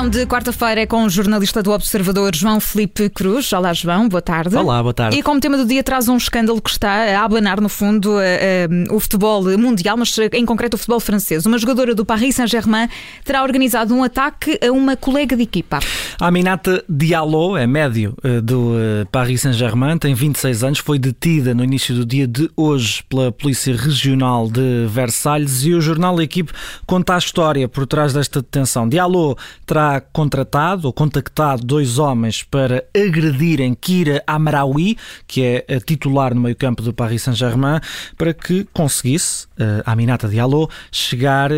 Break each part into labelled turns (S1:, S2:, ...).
S1: edição de quarta-feira é com o jornalista do Observador João Felipe Cruz. Olá, João, boa tarde.
S2: Olá, boa tarde.
S1: E como tema do dia traz um escândalo que está a abanar, no fundo, uh, uh, o futebol mundial, mas em concreto o futebol francês. Uma jogadora do Paris Saint-Germain terá organizado um ataque a uma colega de equipa.
S2: Aminata Diallo é médio uh, do Paris Saint-Germain, tem 26 anos, foi detida no início do dia de hoje pela Polícia Regional de Versalhes e o jornal Equipe conta a história por trás desta detenção. Diallo terá contratado ou contactado dois homens para agredirem Kira Amraoui, que é a titular no meio-campo do Paris Saint-Germain, para que conseguisse uh, Aminata Diallo chegar uh,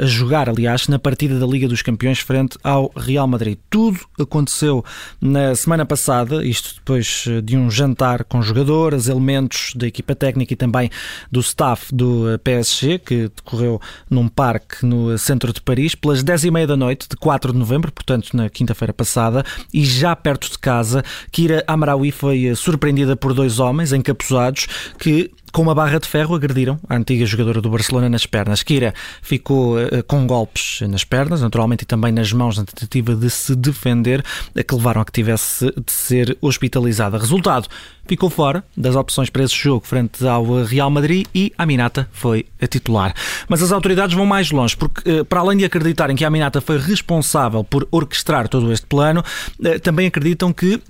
S2: a jogar, aliás, na partida da Liga dos Campeões frente ao Real Madrid. Tudo aconteceu na semana passada, isto depois eh, de um jantar com jogadoras, elementos da equipa técnica e também do staff do PSG, que decorreu num parque no centro de Paris, pelas 10 e meia da noite de 4 de novembro, portanto na quinta-feira passada, e já perto de casa, Kira Amraoui foi surpreendida por dois homens encapuzados que com uma barra de ferro agrediram a antiga jogadora do Barcelona nas pernas. Kira ficou uh, com golpes nas pernas, naturalmente, e também nas mãos na tentativa de se defender, que levaram a que tivesse de ser hospitalizada. Resultado, ficou fora das opções para esse jogo frente ao Real Madrid e a Minata foi a titular. Mas as autoridades vão mais longe, porque uh, para além de acreditarem que a Minata foi responsável por orquestrar todo este plano, uh, também acreditam que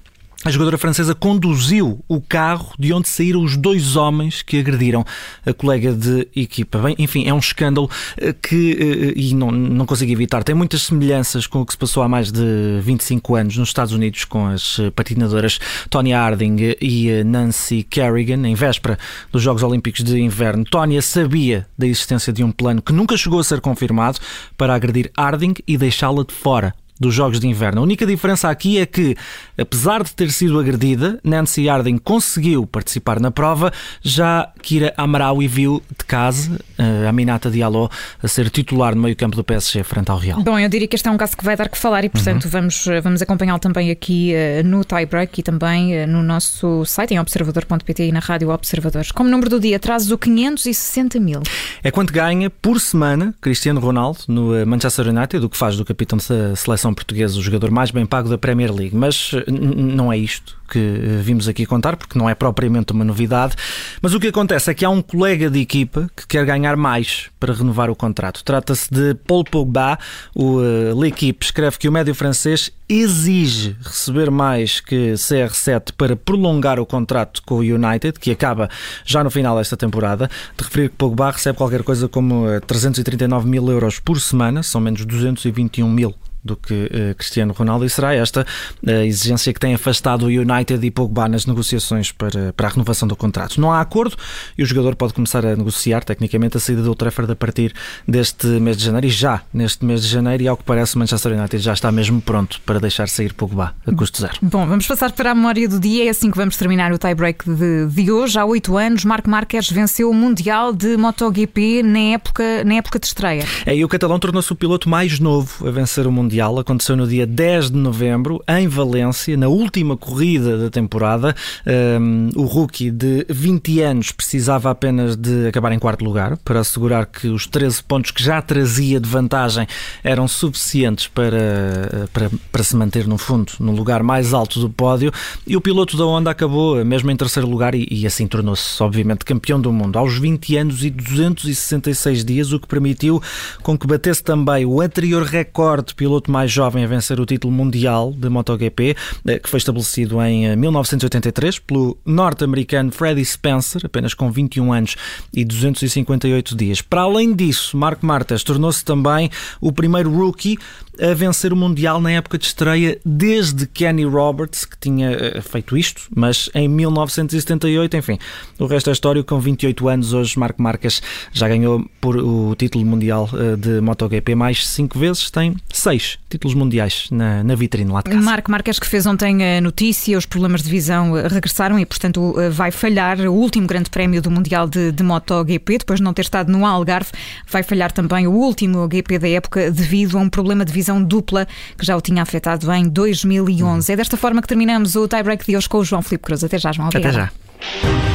S2: a jogadora francesa conduziu o carro de onde saíram os dois homens que agrediram a colega de equipa. Bem, enfim, é um escândalo eh, que, eh, e não, não consigo evitar, tem muitas semelhanças com o que se passou há mais de 25 anos nos Estados Unidos com as eh, patinadoras Tonya Harding e Nancy Kerrigan, em véspera dos Jogos Olímpicos de Inverno. Tonya sabia da existência de um plano que nunca chegou a ser confirmado para agredir Harding e deixá-la de fora dos Jogos de Inverno. A única diferença aqui é que, apesar de ter sido agredida, Nancy Harding conseguiu participar na prova, já Kira Amaraui viu de casa a Aminata Diallo a ser titular no meio-campo do PSG frente ao Real.
S1: Bom, eu diria que este é um caso que vai dar que falar e, portanto, uhum. vamos, vamos acompanhá-lo também aqui uh, no tie-break e também no nosso site em observador.pt e na Rádio Observadores. Como número do dia, trazes o 560 mil.
S2: É quanto ganha por semana Cristiano Ronaldo no eh, Manchester United, o que faz do capitão da seleção seleção portuguesa o jogador mais bem pago da Premier League, mas eh, não é isto que eh, vimos aqui contar, porque não é propriamente uma novidade. Mas o que acontece é que há um colega de equipa que quer ganhar mais para renovar o contrato. Trata-se de Paul Pogba. O uh, L'Equipe escreve que o médio francês exige receber mais que CR7 para prolongar o contrato com o United, que acaba já no final desta temporada. De referir que Pogba recebe qualquer coisa como 339 mil euros por semana, são menos 221 mil do que uh, Cristiano Ronaldo e será esta a exigência que tem afastado o United e Pogba nas negociações para, para a renovação do contrato. Não há acordo e o jogador pode começar a negociar tecnicamente a saída do Trafford a partir deste mês de janeiro e já neste mês de janeiro e ao que parece o Manchester United já está mesmo pronto para deixar sair Pogba a custo zero.
S1: Bom, vamos passar para a memória do dia, é assim que vamos terminar o tie-break de, de hoje. Há oito anos, Marco Marques venceu o Mundial de MotoGP na época, na época de estreia.
S2: É, e o catalão tornou-se o piloto mais novo a vencer o Mundial Mundial aconteceu no dia 10 de novembro, em Valência, na última corrida da temporada. Um, o rookie de 20 anos precisava apenas de acabar em quarto lugar para assegurar que os 13 pontos que já trazia de vantagem eram suficientes para, para, para se manter, no fundo, no lugar mais alto do pódio. E o piloto da Honda acabou mesmo em terceiro lugar e, e assim tornou-se, obviamente, campeão do mundo aos 20 anos e 266 dias, o que permitiu com que batesse também o anterior recorde piloto piloto mais jovem a vencer o título mundial de MotoGP, eh, que foi estabelecido em 1983 eh, pelo norte-americano Freddie Spencer, apenas com 21 anos e 258 dias. Para além disso, Marco Marques tornou-se também o primeiro rookie a vencer o Mundial na época de estreia desde Kenny Roberts, que tinha eh, feito isto, mas em 1978, enfim, o resto é história. Com 28 anos, hoje Marco Marques já ganhou por o título mundial de MotoGP mais 5 vezes, tem 6 títulos mundiais na, na vitrine lá de casa.
S1: Marco Marques que fez ontem a notícia, os problemas de visão eh, regressaram e, portanto, eh, vai falhar o último grande prémio do Mundial de, de MotoGP, depois de não ter estado no Algarve, vai falhar também o último GP da época devido a um problema de visão decisão dupla que já o tinha afetado em 2011. Uhum. É desta forma que terminamos o tie-break de hoje com o João Filipe Cruz. Até já, João.
S2: Obrigada. Até já.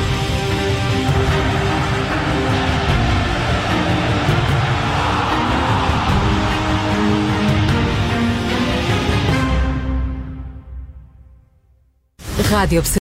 S3: Rádio